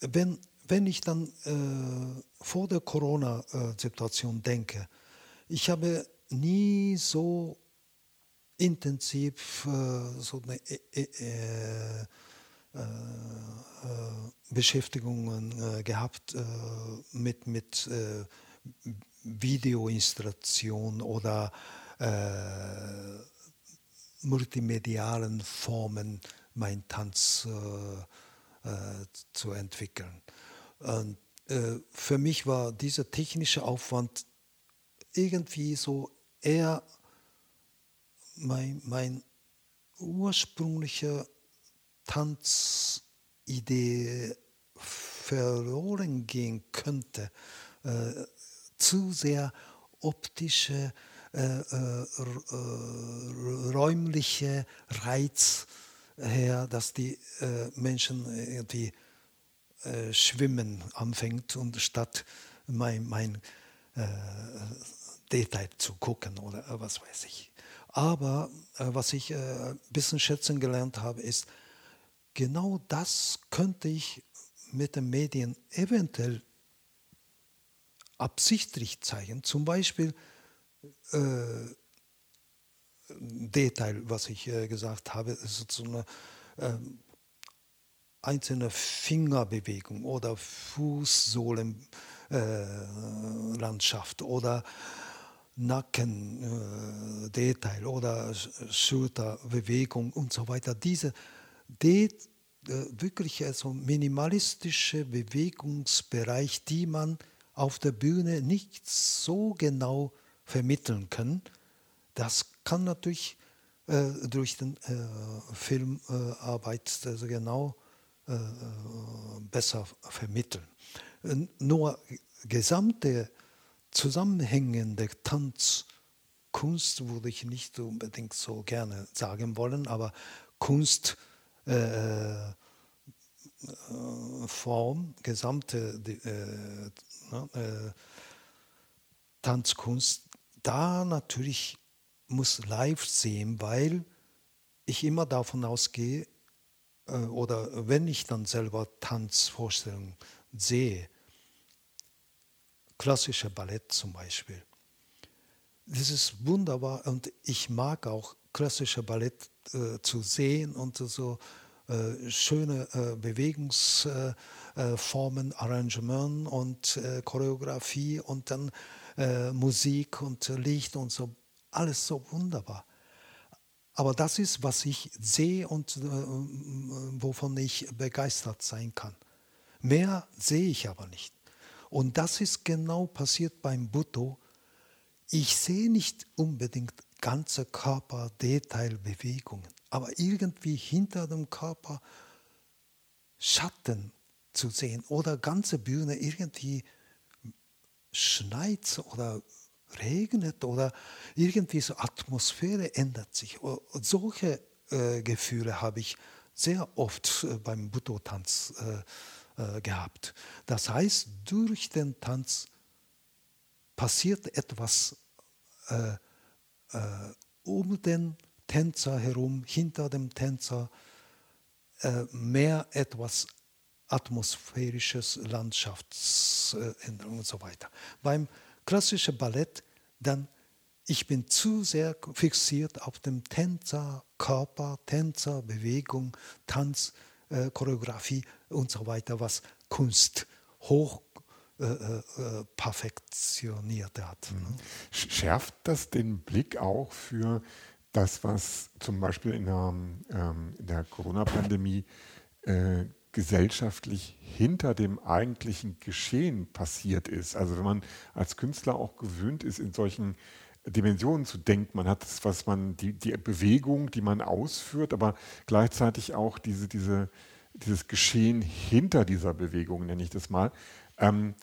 Wenn, wenn ich dann äh, vor der Corona-Situation denke, ich habe nie so intensiv äh, so eine äh, Beschäftigungen gehabt mit, mit Videoinstallation oder multimedialen Formen mein Tanz zu entwickeln. Und für mich war dieser technische Aufwand irgendwie so eher mein, mein ursprünlicher Tanzidee verloren gehen könnte. Äh, zu sehr optische, äh, äh, räumliche Reiz her, dass die äh, Menschen irgendwie äh, schwimmen anfängt und statt mein, mein äh, Detail zu gucken oder was weiß ich. Aber äh, was ich äh, ein bisschen schätzen gelernt habe, ist, genau das könnte ich mit den Medien eventuell absichtlich zeigen. Zum Beispiel äh, Detail, was ich äh, gesagt habe, ist so eine äh, einzelne Fingerbewegung oder Fußsohlenlandschaft oder Nackendetail äh, oder Schulterbewegung und so weiter. Diese De äh, wirklich also minimalistische Bewegungsbereich, die man auf der Bühne nicht so genau vermitteln kann, das kann natürlich äh, durch den äh, Filmarbeit also genau äh, besser vermitteln. Nur gesamte zusammenhängende Tanzkunst würde ich nicht unbedingt so gerne sagen wollen, aber Kunst äh, äh Form, gesamte äh, äh, Tanzkunst, da natürlich muss live sehen, weil ich immer davon ausgehe, äh, oder wenn ich dann selber Tanzvorstellungen sehe, klassische Ballett zum Beispiel. Das ist wunderbar und ich mag auch klassische Ballett äh, zu sehen und so äh, schöne äh, Bewegungsformen, äh, Arrangement und äh, Choreografie und dann äh, Musik und Licht und so. Alles so wunderbar. Aber das ist, was ich sehe und wovon ich begeistert sein kann. Mehr sehe ich aber nicht. Und das ist genau passiert beim Bhutto. Ich sehe nicht unbedingt ganze Körperdetailbewegungen, aber irgendwie hinter dem Körper Schatten zu sehen oder ganze Bühne irgendwie schneit oder regnet oder irgendwie so Atmosphäre ändert sich. Und solche äh, Gefühle habe ich sehr oft äh, beim Bhutto-Tanz äh, äh, gehabt. Das heißt, durch den Tanz passiert etwas äh, äh, um den Tänzer herum, hinter dem Tänzer, äh, mehr etwas atmosphärisches, Landschaftsänderung und so weiter. Beim klassischen Ballett dann ich bin zu sehr fixiert auf dem Tänzer, Körper, Tänzer, Bewegung, Tanz, äh, Choreografie und so weiter, was Kunst hoch äh, äh, äh perfektioniert hat. Mhm. Schärft das den Blick auch für das, was zum Beispiel in der, ähm, der Corona-Pandemie äh, gesellschaftlich hinter dem eigentlichen Geschehen passiert ist? Also wenn man als Künstler auch gewöhnt ist, in solchen Dimensionen zu denken. Man hat das, was man, die, die Bewegung, die man ausführt, aber gleichzeitig auch diese, diese, dieses Geschehen hinter dieser Bewegung, nenne ich das mal. Ähm,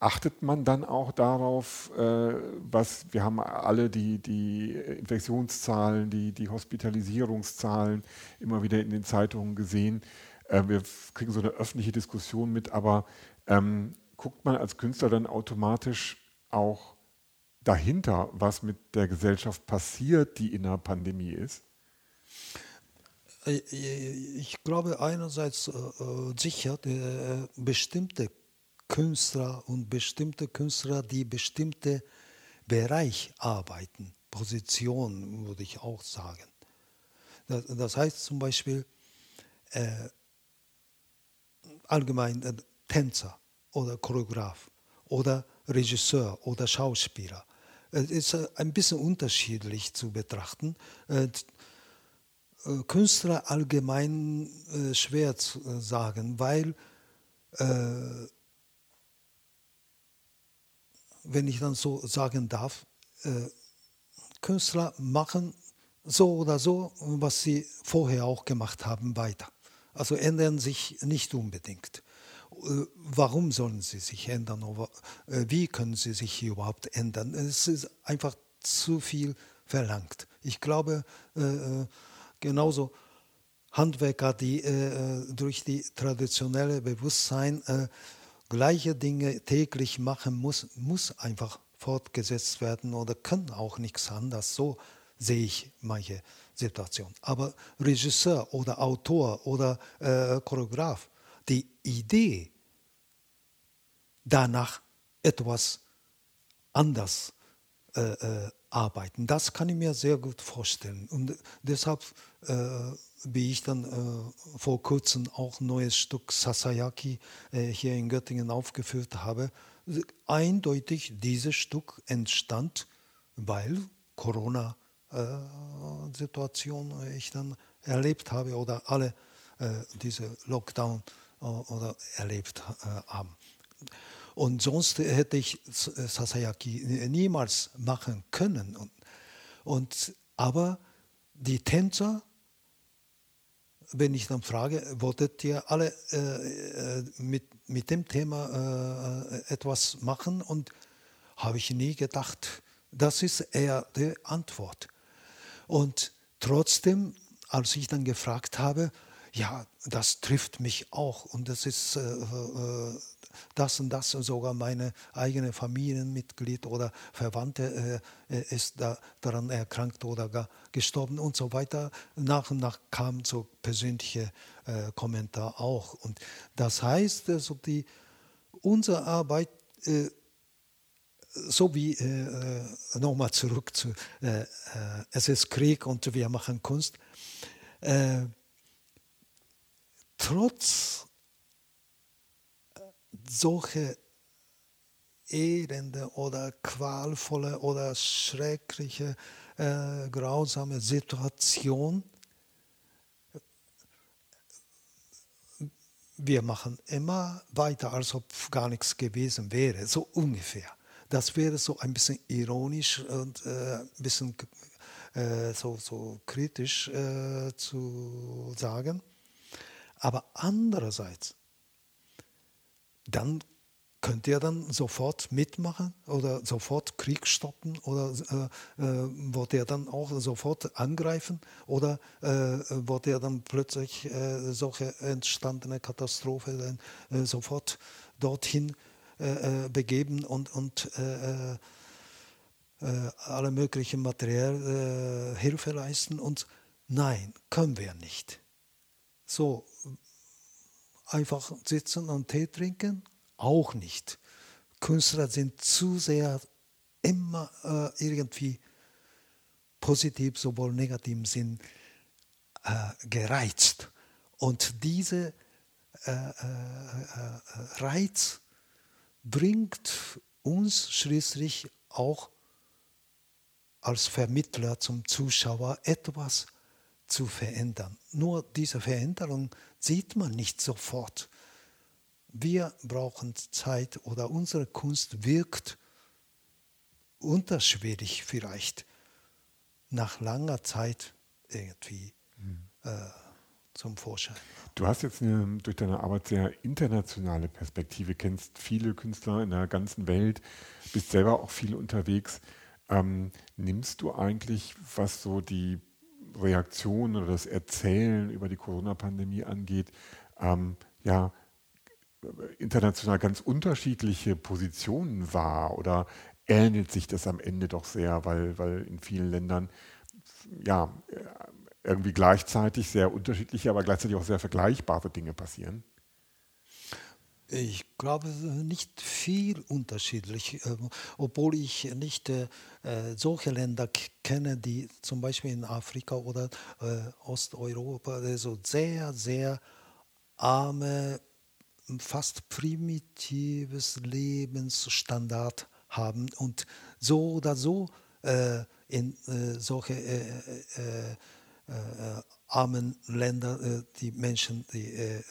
achtet man dann auch darauf, äh, was wir haben alle die, die Infektionszahlen, die, die Hospitalisierungszahlen immer wieder in den Zeitungen gesehen. Äh, wir kriegen so eine öffentliche Diskussion mit, aber ähm, guckt man als Künstler dann automatisch auch dahinter, was mit der Gesellschaft passiert, die in der Pandemie ist? Äh, ich glaube einerseits äh, sicher, äh, bestimmte Künstler und bestimmte Künstler, die bestimmte Bereich arbeiten, Position, würde ich auch sagen. Das, das heißt zum Beispiel äh, allgemein äh, Tänzer oder Choreograf oder Regisseur oder Schauspieler. Ist äh, ein bisschen unterschiedlich zu betrachten. Äh, äh, Künstler allgemein schwer zu sagen, weil wenn ich dann so sagen darf, Künstler machen so oder so, was sie vorher auch gemacht haben, weiter. Also ändern sich nicht unbedingt. Äh, warum sollen sie sich ändern? Äh, wie können sie sich überhaupt ändern? Es ist einfach zu viel verlangt. Ich glaube, äh, genauso Handwerker, die durch die traditionelle Bewusstsein gleiche Dinge täglich machen muss, muss einfach fortgesetzt werden oder können auch nichts anderes. So sehe ich manche Situationen. Aber Regisseur oder Autor oder Choreograf, die Idee, danach etwas anders äh, äh, arbeiten, das kann ich mir sehr gut vorstellen. Und deshalb, äh, wie ich dann äh, vor kurzem auch ein neues Stück Sasayaki äh, hier in Göttingen aufgeführt habe, eindeutig dieses Stück entstand, weil Corona Situation ich dann erlebt habe oder alle diese Lockdown oder erlebt haben. Und sonst hätte ich Sasayaki niemals machen können. Und, und, aber die Tänzer, wenn ich dann frage, wolltet ihr alle äh, mit, mit dem Thema äh, etwas machen? Und habe ich nie gedacht, das ist eher die Antwort. Und trotzdem, als ich dann gefragt habe, ja, das trifft mich auch und das ist äh, äh, das und das, sogar meine eigene Familienmitglied oder Verwandte äh, ist da, daran erkrankt oder gar gestorben und so weiter. Nach und nach kam so persönliche äh, Kommentar auch. Und das heißt, also die, unsere Arbeit äh, so wie äh, nochmal zurück zu äh, äh, es ist Krieg und wir machen Kunst. Äh, trotz solcher elende oder qualvolle oder schreckliche, äh, grausame Situation, wir machen immer weiter, als ob gar nichts gewesen wäre, so ungefähr. Das wäre so ein bisschen ironisch und äh, ein bisschen äh, so, so kritisch äh, zu sagen. Aber andererseits, dann könnt ihr dann sofort mitmachen oder sofort Krieg stoppen oder äh, äh, wollt ihr dann auch sofort angreifen oder äh, wollt ihr dann plötzlich äh, solche entstandene Katastrophe dann, äh, sofort dorthin äh, äh, begeben und, und äh, alle möglichen materielle Hilfe leisten. Und nein, können wir nicht. So einfach sitzen und Tee trinken, auch nicht. Künstler sind zu sehr immer äh, irgendwie positiv, sowohl negativ Sinn äh, gereizt. Und dieser äh, Reiz bringt uns schließlich auch als Vermittler zum Zuschauer etwas zu verändern. Nur diese Veränderung sieht man nicht sofort. Wir brauchen Zeit oder unsere Kunst wirkt unterschwellig vielleicht nach langer Zeit irgendwie mhm. äh, zum Vorschein. Du hast jetzt eine, durch deine Arbeit sehr internationale Perspektive, kennst viele Künstler in der ganzen Welt, bist selber auch viel unterwegs. Ähm, nimmst du eigentlich, was so die Reaktion oder das Erzählen über die Corona-Pandemie angeht, ähm, ja, international ganz unterschiedliche Positionen wahr oder ähnelt sich das am Ende doch sehr, weil, weil in vielen Ländern ja, irgendwie gleichzeitig sehr unterschiedliche, aber gleichzeitig auch sehr vergleichbare Dinge passieren? Ich glaube nicht viel unterschiedlich, obwohl ich nicht solche Länder kenne, die zum Beispiel in Afrika oder Osteuropa so sehr, sehr arme, fast primitives Lebensstandard haben und so oder so in solche armen Länder die Menschen, die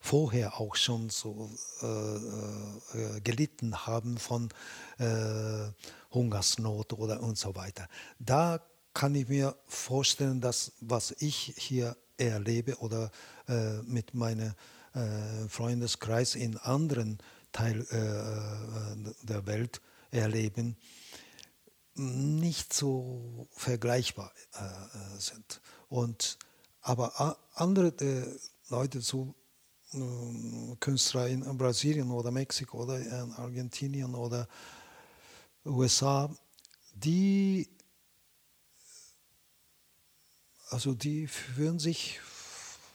vorher auch schon so äh, äh, gelitten haben von äh, Hungersnot oder und so weiter. Da kann ich mir vorstellen, dass was ich hier erlebe oder äh, mit meinem äh, Freundeskreis in anderen Teilen äh, der Welt erleben, nicht so vergleichbar sind. Und aber andere Leute, äh, Künstler in Brasilien oder Mexiko oder in Argentinien oder USA, die, also die fühlen sich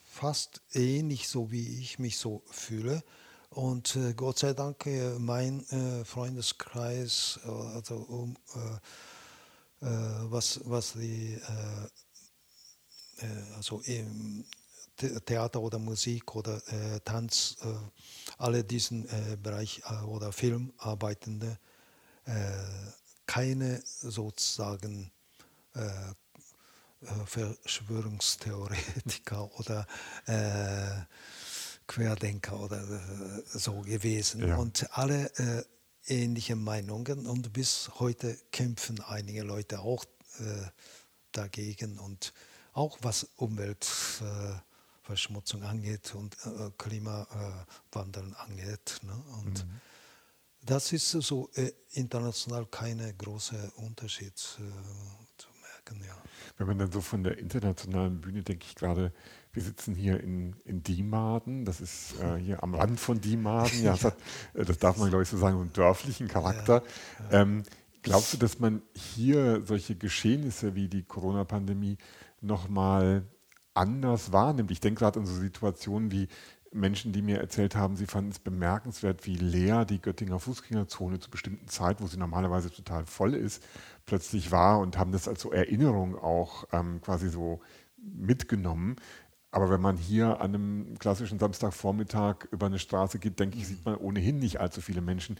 fast ähnlich so, wie ich mich so fühle. Und äh, Gott sei Dank, äh, mein äh, Freundeskreis, äh, also um, äh, was, was die also im Theater oder Musik oder äh, Tanz, äh, alle diesen äh, Bereich äh, oder Filmarbeitende äh, keine sozusagen äh, Verschwörungstheoretiker oder Querdenker oder so gewesen. Ja. Und alle ähnliche Meinungen und bis heute kämpfen einige Leute auch dagegen und auch was Umwelt Verschmutzung angeht und äh, Klimawandel angeht. Ne? Und mhm. das ist so äh, international keine große Unterschied äh, zu merken. Ja. Wenn man dann so von der internationalen Bühne, denke ich gerade, wir sitzen hier in, in Diemarden, das ist äh, hier am Rand von Diemarden, ja, das, hat, äh, das darf man glaube ich so sagen, einen dörflichen Charakter. Ja, ja. Ähm, glaubst du, dass man hier solche Geschehnisse wie die Corona-Pandemie nochmal anders wahrnimmt. Ich denke gerade an so Situationen wie Menschen, die mir erzählt haben, sie fanden es bemerkenswert, wie leer die Göttinger Fußgängerzone zu bestimmten Zeit, wo sie normalerweise total voll ist, plötzlich war und haben das als so Erinnerung auch ähm, quasi so mitgenommen. Aber wenn man hier an einem klassischen Samstagvormittag über eine Straße geht, denke ich, sieht man ohnehin nicht allzu viele Menschen.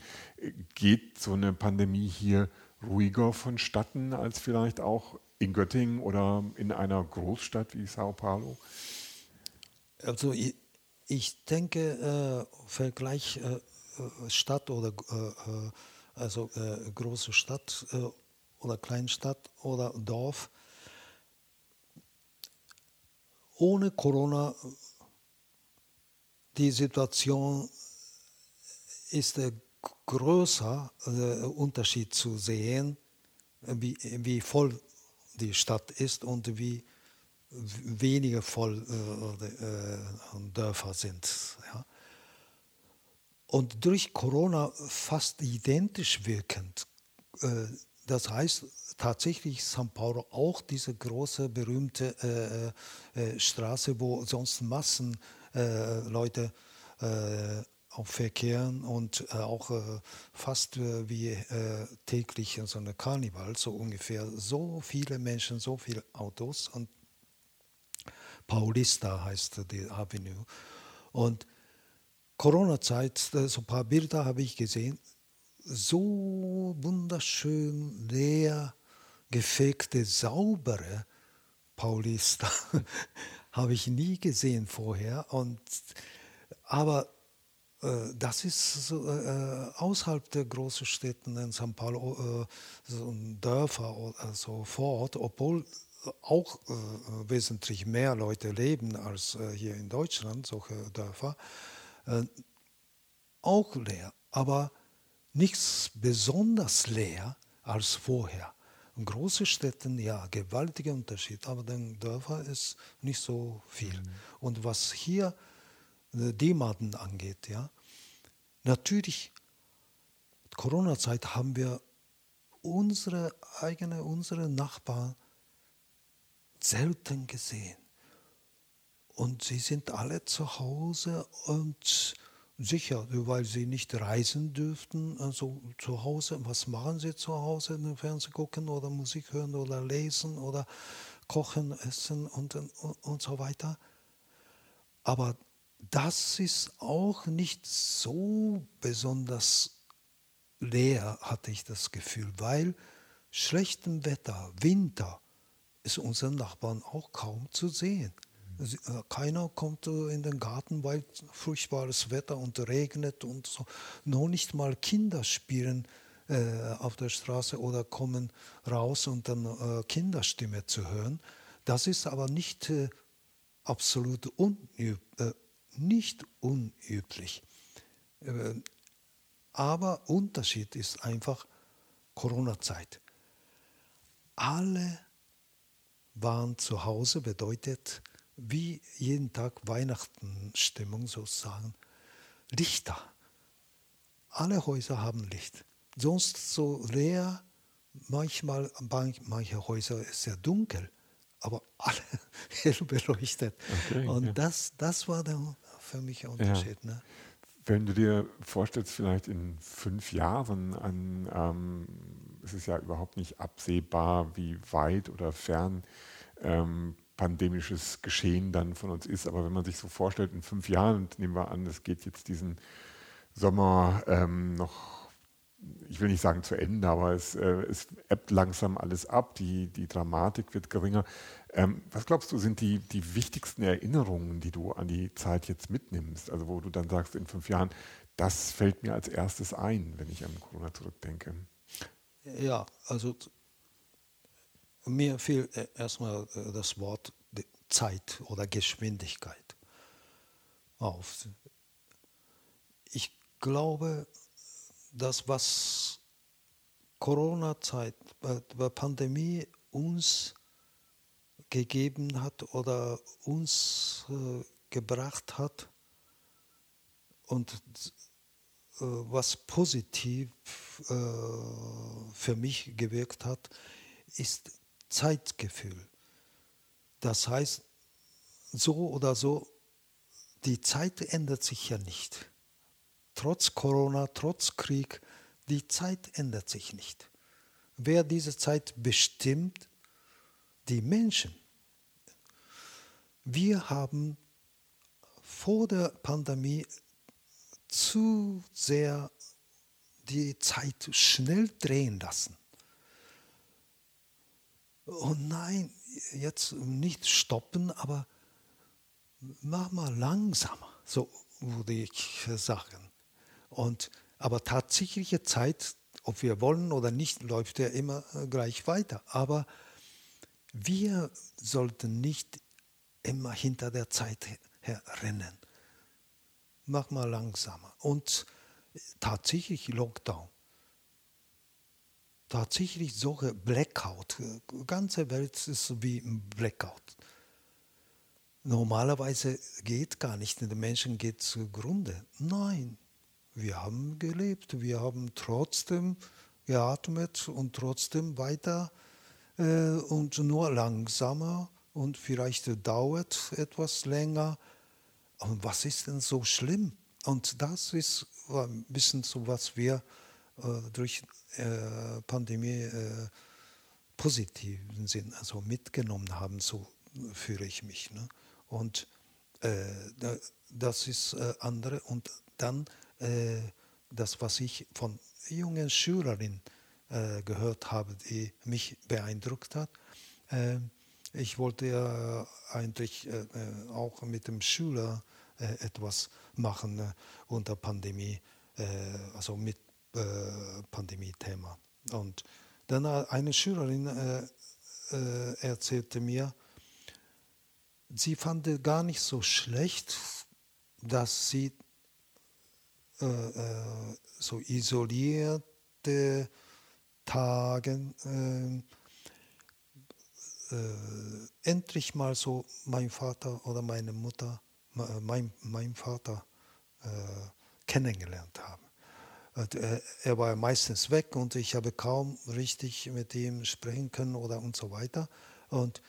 Geht so eine Pandemie hier ruhiger vonstatten als vielleicht auch in Göttingen oder in einer Großstadt wie Sao Paulo? Also ich, ich denke, äh, Vergleich äh, äh Stadt oder äh, äh also äh, große Stadt oder Kleinstadt oder Dorf. Ohne Corona die Situation ist der größer Unterschied zu sehen, wie, wie voll die Stadt ist und wie weniger voll äh, äh, Dörfer sind. Ja. Und durch Corona fast identisch wirkend. Äh, das heißt tatsächlich São Paulo auch diese große berühmte äh, äh, Straße, wo sonst Massen äh, Leute auch verkehren und äh, auch äh, fast äh, wie täglich so eine Karneval, so ungefähr. So viele Menschen, so viele Autos und Paulista heißt die Avenue. Und Corona-Zeit, so ein paar Bilder habe ich gesehen, so wunderschön leer gefegte, saubere Paulista habe ich nie gesehen vorher. Und, aber das ist so, äh, außerhalb der großen Städte in São Paulo, äh, so Dörfer oder so vor Ort, obwohl auch äh, wesentlich mehr Leute leben als äh, hier in Deutschland, solche Dörfer, äh, auch leer, aber nichts besonders leer als vorher. In großen Städten, ja, gewaltiger Unterschied, aber in Dörfern ist nicht so viel. Mhm. Und was hier Demaden angeht, ja. Natürlich, Corona-Zeit haben wir unsere eigene, unsere Nachbarn selten gesehen. Und sie sind alle zu Hause und Sicher, weil sie nicht reisen dürften, also zu Hause. Was machen sie zu Hause? Fernsehen gucken oder Musik hören oder lesen oder kochen, essen und, und, und so weiter. Aber das ist auch nicht so besonders leer, hatte ich das Gefühl, weil schlechtem Wetter, Winter, ist unseren Nachbarn auch kaum zu sehen. Äh, keiner kommt in den Garten, weil furchtbares Wetter und regnet und so. Noch nicht mal Kinder spielen äh, auf der Straße oder kommen raus und dann äh, Kinderstimme zu hören. Das ist aber nicht äh, absolut unüb äh, nicht unüblich. Äh, aber Unterschied ist einfach Corona-Zeit. Alle waren zu Hause, bedeutet wie jeden Tag Weihnachtenstimmung sozusagen. Lichter. Alle Häuser haben Licht. Sonst so leer, manchmal, manche Häuser ist sehr dunkel, aber alle hell beleuchtet. Okay, Und ja. das, das war der für mich ein Unterschied. Ja. Ne? Wenn du dir vorstellst, vielleicht in fünf Jahren, an, ähm, es ist ja überhaupt nicht absehbar, wie weit oder fern ähm, pandemisches Geschehen dann von uns ist. Aber wenn man sich so vorstellt, in fünf Jahren, und nehmen wir an, es geht jetzt diesen Sommer ähm, noch, ich will nicht sagen zu Ende, aber es, äh, es ebbt langsam alles ab, die, die Dramatik wird geringer. Ähm, was glaubst du, sind die, die wichtigsten Erinnerungen, die du an die Zeit jetzt mitnimmst? Also wo du dann sagst, in fünf Jahren, das fällt mir als erstes ein, wenn ich an Corona zurückdenke. Ja, also mir fiel äh, erstmal äh, das Wort Zeit oder Geschwindigkeit auf. Ich glaube, das, was Corona-Zeit, äh, Pandemie uns gegeben hat oder uns äh, gebracht hat und äh, was positiv äh, für mich gewirkt hat, ist Zeitgefühl. Das heißt, so oder so, die Zeit ändert sich ja nicht. Trotz Corona, trotz Krieg, die Zeit ändert sich nicht. Wer diese Zeit bestimmt, die Menschen. Wir haben vor der Pandemie zu sehr die Zeit schnell drehen lassen. Oh nein, jetzt nicht stoppen, aber mach mal langsamer, so würde ich sagen. Und, aber tatsächliche Zeit, ob wir wollen oder nicht, läuft ja immer gleich weiter. Aber wir sollten nicht immer hinter der Zeit herrennen. Mach mal langsamer. Und tatsächlich Lockdown tatsächlich solche Blackout. Die ganze Welt ist wie ein Blackout. Normalerweise geht gar nicht, der Menschen geht zugrunde. Nein, wir haben gelebt, wir haben trotzdem geatmet und trotzdem weiter äh, und nur langsamer und vielleicht dauert etwas länger. Und was ist denn so schlimm? Und das ist ein bisschen so, was wir äh, durch äh, Pandemie äh, positiven Sinn also mitgenommen haben, so fühle ich mich. Ne? Und äh, das ist äh, andere. Und dann äh, das, was ich von jungen Schülerinnen äh, gehört habe, die mich beeindruckt hat. Ich wollte ja eigentlich auch mit dem Schüler etwas machen unter Pandemie, also mit äh, Pandemie-Thema. Und dann eine Schülerin äh, äh, erzählte mir, sie fand gar nicht so schlecht, dass sie äh, äh, so isolierte Tage endlich mal so mein Vater oder meine Mutter, mein, mein Vater kennengelernt haben. Äh, er war meistens weg und ich habe kaum richtig mit ihm sprechen können oder und so weiter. Und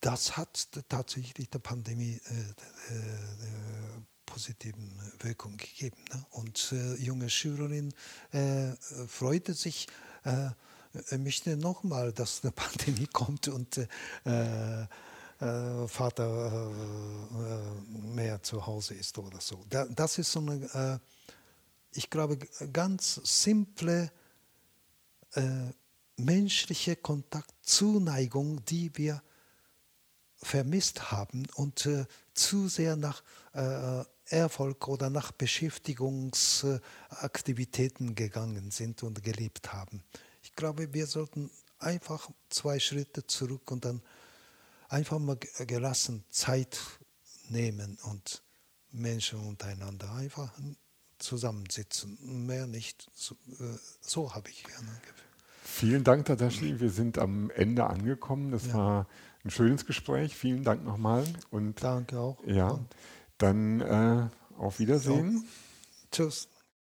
das hat tatsächlich der Pandemie äh, äh, äh, positiven Wirkung gegeben. Ne? Und äh, junge Schülerin äh, freute sich, äh, möchte nochmal, dass eine Pandemie kommt und äh, Vater mehr zu Hause ist oder so. Da, das ist so eine, ich glaube, ganz simple menschliche Kontakt, Zuneigung, die wir vermisst haben und äh, zu sehr nach äh, Erfolg oder nach Beschäftigungsaktivitäten gegangen sind und gelebt haben. Ich glaube, wir sollten einfach zwei Schritte zurück und dann einfach mal gelassen Zeit nehmen und Menschen untereinander einfach zusammensitzen. Mehr nicht. So, äh, so habe ich gerne Gefühl. Vielen Dank, Tadashi. Wir sind am Ende angekommen. Das ja. war ein schönes Gespräch. Vielen Dank nochmal. Und Danke auch. Ja, dann äh, auf Wiedersehen. So. Tschüss.